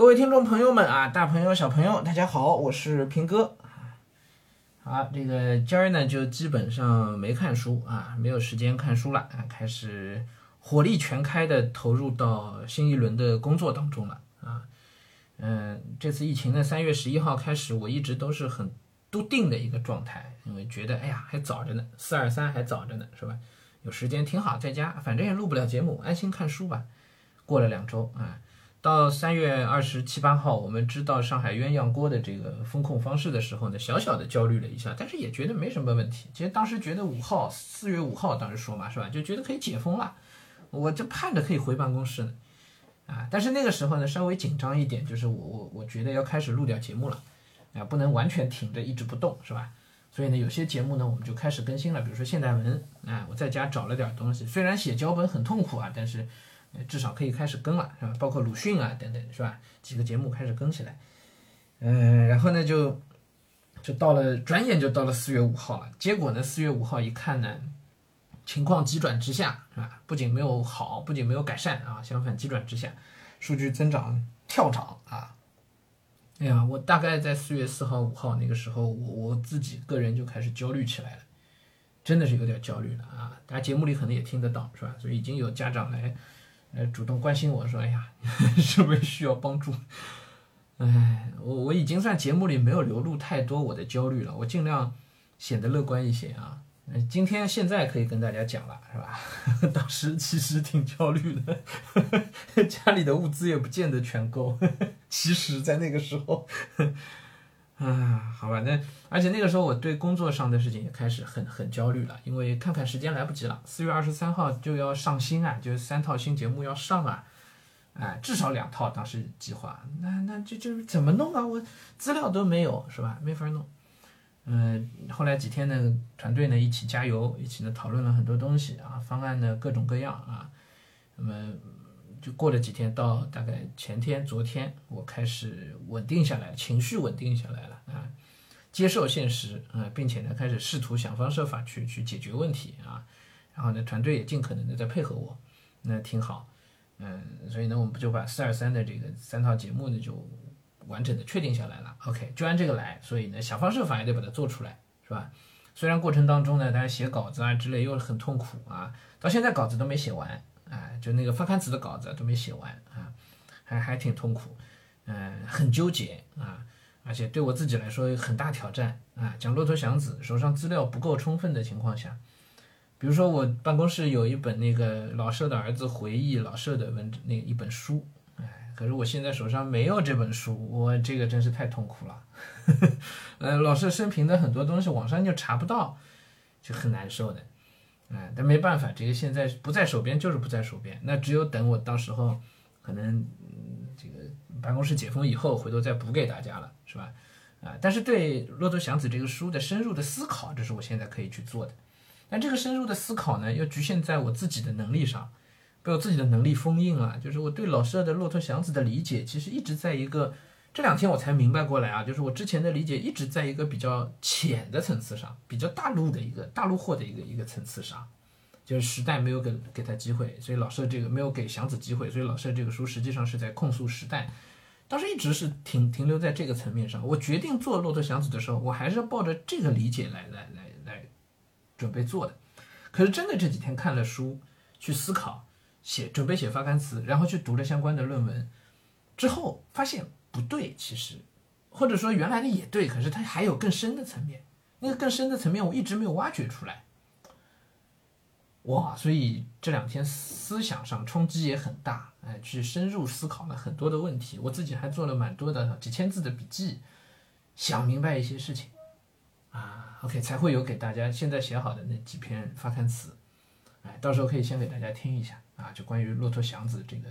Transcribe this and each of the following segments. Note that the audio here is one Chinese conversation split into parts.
各位听众朋友们啊，大朋友小朋友，大家好，我是平哥。好，这个今儿呢就基本上没看书啊，没有时间看书了啊，开始火力全开的投入到新一轮的工作当中了啊。嗯，这次疫情呢，三月十一号开始，我一直都是很笃定的一个状态，因为觉得哎呀还早着呢，四二三还早着呢，是吧？有时间挺好，在家反正也录不了节目，安心看书吧。过了两周啊。到三月二十七八号，我们知道上海鸳鸯锅的这个风控方式的时候呢，小小的焦虑了一下，但是也觉得没什么问题。其实当时觉得五号，四月五号当时说嘛，是吧？就觉得可以解封了，我就盼着可以回办公室呢，啊！但是那个时候呢，稍微紧张一点，就是我我我觉得要开始录点节目了，啊，不能完全挺着一直不动，是吧？所以呢，有些节目呢，我们就开始更新了，比如说现代文，啊，我在家找了点东西，虽然写脚本很痛苦啊，但是。至少可以开始更了，是吧？包括鲁迅啊等等，是吧？几个节目开始更起来，嗯，然后呢，就就到了，转眼就到了四月五号了。结果呢，四月五号一看呢，情况急转直下，是吧？不仅没有好，不仅没有改善啊，相反急转直下，数据增长跳涨啊！哎呀，我大概在四月四号、五号那个时候，我我自己个人就开始焦虑起来了，真的是有点焦虑了啊！大家节目里可能也听得到，是吧？所以已经有家长来。呃，主动关心我说：“哎呀，是不是需要帮助？”哎，我我已经算节目里没有流露太多我的焦虑了，我尽量显得乐观一些啊。今天现在可以跟大家讲了，是吧？当时其实挺焦虑的，家里的物资也不见得全够。其实，在那个时候。啊，好吧，那而且那个时候我对工作上的事情也开始很很焦虑了，因为看看时间来不及了，四月二十三号就要上新啊，就三套新节目要上啊，哎，至少两套，当时计划，那那这就是怎么弄啊？我资料都没有，是吧？没法弄。嗯，后来几天呢，团队呢一起加油，一起呢讨论了很多东西啊，方案呢各种各样啊，那么。就过了几天，到大概前天、昨天，我开始稳定下来，情绪稳定下来了啊，接受现实啊，并且呢，开始试图想方设法去去解决问题啊，然后呢，团队也尽可能的在配合我，那挺好，嗯，所以呢，我们就把四二三的这个三套节目呢，就完整的确定下来了。OK，就按这个来，所以呢，想方设法也得把它做出来，是吧？虽然过程当中呢，大家写稿子啊之类又很痛苦啊，到现在稿子都没写完。哎，就那个发刊词的稿子都没写完啊，还还挺痛苦，嗯，很纠结啊，而且对我自己来说很大挑战啊。讲骆驼祥子，手上资料不够充分的情况下，比如说我办公室有一本那个老舍的儿子回忆老舍的文那一本书，哎，可是我现在手上没有这本书，我这个真是太痛苦了。呃，老舍生平的很多东西网上就查不到，就很难受的。哎，但没办法，这个现在不在手边就是不在手边，那只有等我到时候，可能嗯，这个办公室解封以后，回头再补给大家了，是吧？啊，但是对《骆驼祥子》这个书的深入的思考，这是我现在可以去做的。但这个深入的思考呢，又局限在我自己的能力上，被我自己的能力封印了。就是我对老舍的《骆驼祥子》的理解，其实一直在一个。这两天我才明白过来啊，就是我之前的理解一直在一个比较浅的层次上，比较大陆的一个大陆货的一个一个层次上，就是时代没有给给他机会，所以老舍这个没有给祥子机会，所以老舍这个书实际上是在控诉时代，当时一直是停停留在这个层面上。我决定做《骆驼祥子》的时候，我还是抱着这个理解来来来来准备做的。可是真的这几天看了书，去思考，写准备写发刊词，然后去读了相关的论文之后，发现。不对，其实，或者说原来的也对，可是它还有更深的层面，那个更深的层面我一直没有挖掘出来。哇，所以这两天思想上冲击也很大，哎，去深入思考了很多的问题，我自己还做了蛮多的几千字的笔记，想明白一些事情，啊，OK，才会有给大家现在写好的那几篇发刊词，哎，到时候可以先给大家听一下。啊，就关于骆驼祥子这个，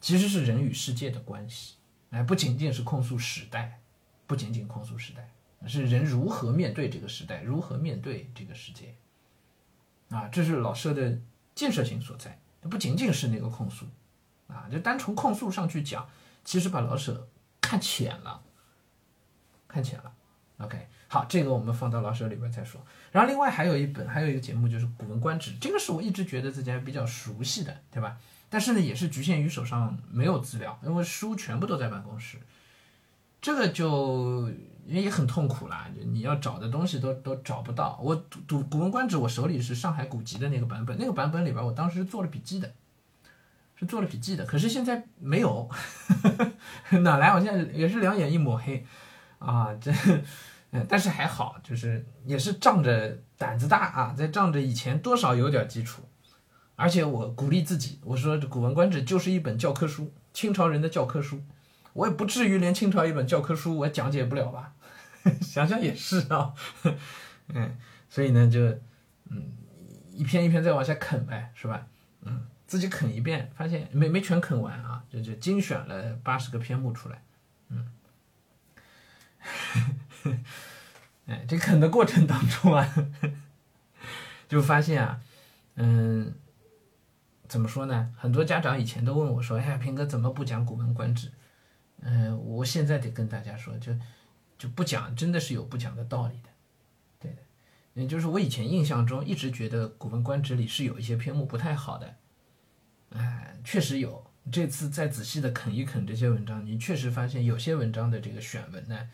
其实是人与世界的关系。哎，不仅仅是控诉时代，不仅仅控诉时代，是人如何面对这个时代，如何面对这个世界，啊，这是老舍的建设性所在。不仅仅是那个控诉，啊，就单从控诉上去讲，其实把老舍看浅了，看浅了。OK，好，这个我们放到老舍里边再说。然后另外还有一本，还有一个节目就是《古文观止》，这个是我一直觉得自己还比较熟悉的，对吧？但是呢，也是局限于手上没有资料，因为书全部都在办公室，这个就也很痛苦啦。你要找的东西都都找不到。我读读《古文观止》，我手里是上海古籍的那个版本，那个版本里边我当时做了笔记的，是做了笔记的。可是现在没有，哪来？我现在也是两眼一抹黑啊！这，嗯但是还好，就是也是仗着胆子大啊，在仗着以前多少有点基础。而且我鼓励自己，我说《古文观止》就是一本教科书，清朝人的教科书，我也不至于连清朝一本教科书我讲解不了吧？想想也是啊，嗯，所以呢，就嗯，一篇一篇再往下啃呗，是吧？嗯，自己啃一遍，发现没没全啃完啊，就就精选了八十个篇目出来，嗯，哎，这啃的过程当中啊，就发现啊，嗯。怎么说呢？很多家长以前都问我说：“哎呀，平哥怎么不讲《古文观止》？”嗯，我现在得跟大家说，就就不讲，真的是有不讲的道理的。对的，嗯，就是我以前印象中一直觉得《古文观止》里是有一些篇目不太好的。哎，确实有。这次再仔细的啃一啃这些文章，你确实发现有些文章的这个选文呢，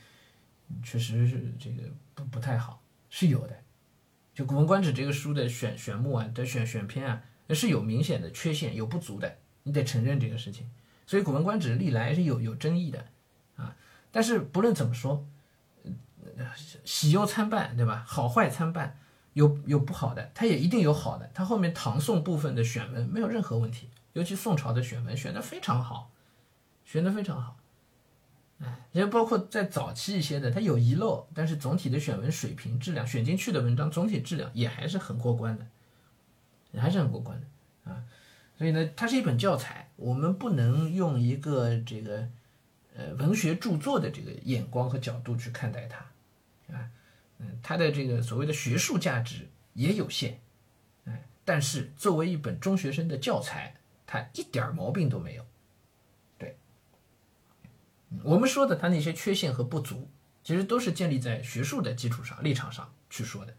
确实是这个不不太好，是有的。就《古文观止》这个书的选选目啊，的选选篇啊。那是有明显的缺陷，有不足的，你得承认这个事情。所以《古文观止》历来是有有争议的，啊，但是不论怎么说，喜忧参半，对吧？好坏参半，有有不好的，它也一定有好的。它后面唐宋部分的选文没有任何问题，尤其宋朝的选文选的非常好，选的非常好。哎，也包括在早期一些的，它有遗漏，但是总体的选文水平、质量，选进去的文章总体质量也还是很过关的。还是很过关的啊，所以呢，它是一本教材，我们不能用一个这个呃文学著作的这个眼光和角度去看待它啊，嗯，它的这个所谓的学术价值也有限，哎，但是作为一本中学生的教材，它一点毛病都没有。对，我们说的它那些缺陷和不足，其实都是建立在学术的基础上、立场上去说的。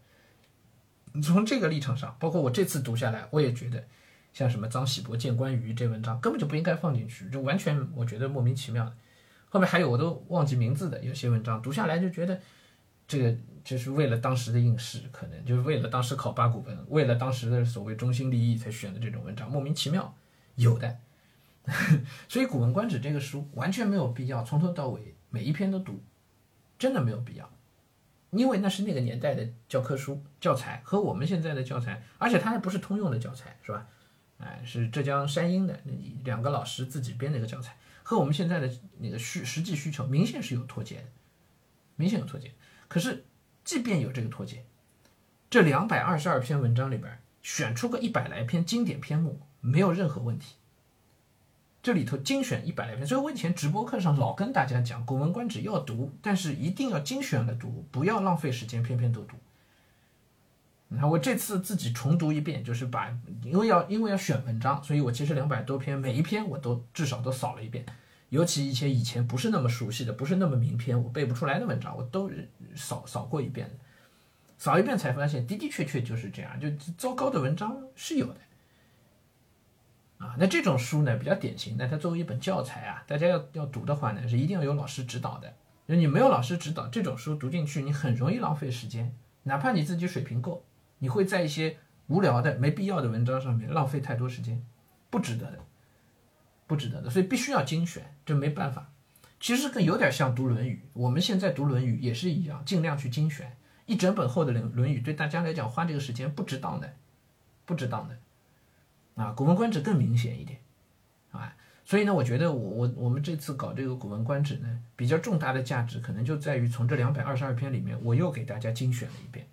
从这个立场上，包括我这次读下来，我也觉得，像什么张喜伯见关羽这文章根本就不应该放进去，就完全我觉得莫名其妙的。后面还有我都忘记名字的有些文章，读下来就觉得，这个就是为了当时的应试，可能就是为了当时考八股文，为了当时的所谓中心利益才选的这种文章，莫名其妙有的。所以《古文观止》这个书完全没有必要从头到尾每一篇都读，真的没有必要。因为那是那个年代的教科书教材和我们现在的教材，而且它还不是通用的教材，是吧？哎，是浙江山阴的两个老师自己编的一个教材，和我们现在的那个需实际需求明显是有脱节的，明显有脱节。可是，即便有这个脱节，这两百二十二篇文章里边选出个一百来篇经典篇目，没有任何问题。这里头精选一百来篇，所以我以前直播课上老跟大家讲，《古文观止》要读，但是一定要精选的读，不要浪费时间，篇篇都读。那我这次自己重读一遍，就是把，因为要因为要选文章，所以我其实两百多篇，每一篇我都至少都扫了一遍，尤其一些以前不是那么熟悉的，不是那么名篇，我背不出来的文章，我都扫扫过一遍，扫一遍才发现的的确确就是这样，就糟糕的文章是有的。啊，那这种书呢比较典型，那它作为一本教材啊，大家要要读的话呢，是一定要有老师指导的。就你没有老师指导，这种书读进去，你很容易浪费时间。哪怕你自己水平够，你会在一些无聊的、没必要的文章上面浪费太多时间，不值得的，不值得的。所以必须要精选，这没办法。其实更有点像读《论语》，我们现在读《论语》也是一样，尽量去精选一整本厚的《论论语》，对大家来讲花这个时间不值当的，不值当的。啊，《古文观止》更明显一点，啊，所以呢，我觉得我我我们这次搞这个《古文观止》呢，比较重大的价值可能就在于从这两百二十二篇里面，我又给大家精选了一遍，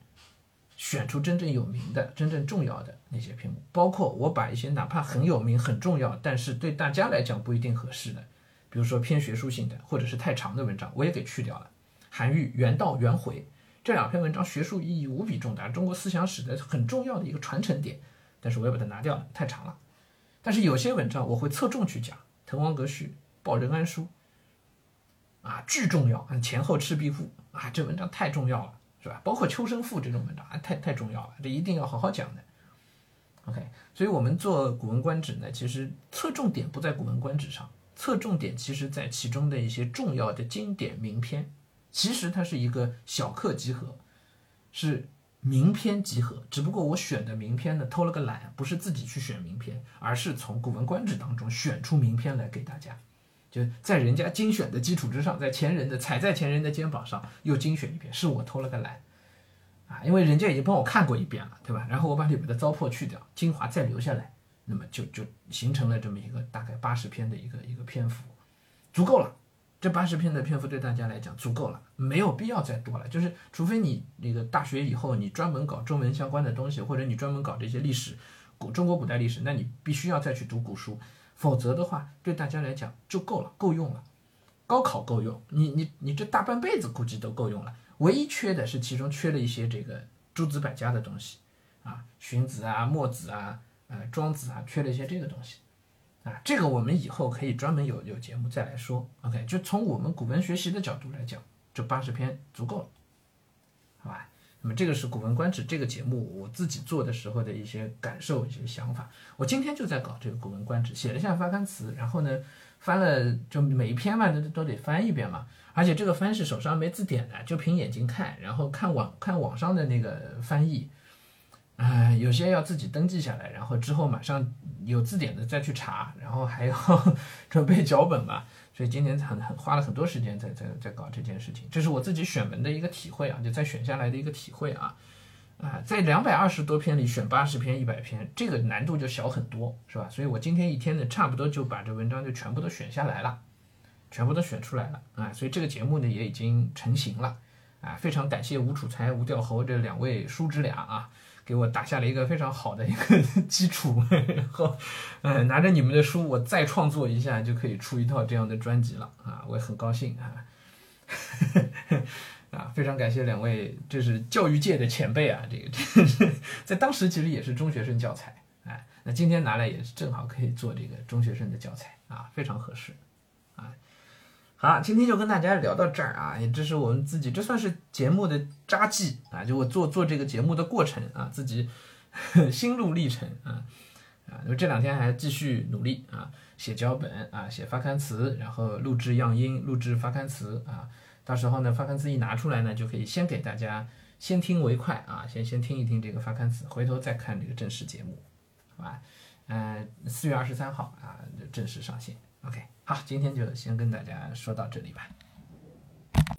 选出真正有名的、真正重要的那些篇目，包括我把一些哪怕很有名、很重要，但是对大家来讲不一定合适的，比如说偏学术性的或者是太长的文章，我也给去掉了。韩愈《原道原回》这两篇文章学术意义无比重大，中国思想史的很重要的一个传承点。但是我也把它拿掉了，太长了。但是有些文章我会侧重去讲，《滕王阁序》《报任安书》啊，巨重要啊，前后赤壁赋啊，这文章太重要了，是吧？包括《秋生赋》这种文章啊，太太重要了，这一定要好好讲的 OK，所以我们做《古文观止》呢，其实侧重点不在《古文观止》上，侧重点其实在其中的一些重要的经典名篇。其实它是一个小课集合，是名篇集合。只不过我选的名篇呢，偷了个懒，不是自己去选名篇，而是从《古文观止》当中选出名篇来给大家。就在人家精选的基础之上，在前人的踩在前人的肩膀上又精选一遍，是我偷了个懒。啊，因为人家已经帮我看过一遍了，对吧？然后我把里面的糟粕去掉，精华再留下来，那么就就形成了这么一个大概八十篇的一个一个篇幅，足够了。这八十篇的篇幅对大家来讲足够了，没有必要再多了。就是除非你那个大学以后你专门搞中文相关的东西，或者你专门搞这些历史古中国古代历史，那你必须要再去读古书，否则的话对大家来讲就够了，够用了。高考够用，你你你这大半辈子估计都够用了。唯一缺的是其中缺了一些这个诸子百家的东西，啊，荀子啊、墨子啊、呃庄子啊，缺了一些这个东西，啊，这个我们以后可以专门有有节目再来说。OK，就从我们古文学习的角度来讲，这八十篇足够了，好吧？那么这个是《古文观止》这个节目我自己做的时候的一些感受、一些想法。我今天就在搞这个《古文观止》，写了一下发刊词，然后呢，翻了就每一篇嘛都都得翻一遍嘛。而且这个翻是手上没字典的，就凭眼睛看，然后看网看网上的那个翻译，啊，有些要自己登记下来，然后之后马上有字典的再去查，然后还要 准备脚本嘛，所以今年很很花了很多时间在在在搞这件事情，这是我自己选文的一个体会啊，就在选下来的一个体会啊，啊，在两百二十多篇里选八十篇一百篇，这个难度就小很多，是吧？所以我今天一天呢，差不多就把这文章就全部都选下来了。全部都选出来了啊，所以这个节目呢也已经成型了啊，非常感谢吴楚才、吴调侯这两位叔侄俩啊，给我打下了一个非常好的一个基础，然后，呃，拿着你们的书，我再创作一下就可以出一套这样的专辑了啊，我也很高兴啊，啊，非常感谢两位，这是教育界的前辈啊，这个这 在当时其实也是中学生教材，哎，那今天拿来也是正好可以做这个中学生的教材啊，非常合适。好，今天就跟大家聊到这儿啊，也这是我们自己，这算是节目的札记啊，就我做做这个节目的过程啊，自己 心路历程啊啊，因为这两天还继续努力啊，写脚本啊，写发刊词，然后录制样音，录制发刊词啊，到时候呢，发刊词一拿出来呢，就可以先给大家先听为快啊，先先听一听这个发刊词，回头再看这个正式节目，好吧？嗯，四月二十三号啊就，正式上线。OK，好，今天就先跟大家说到这里吧。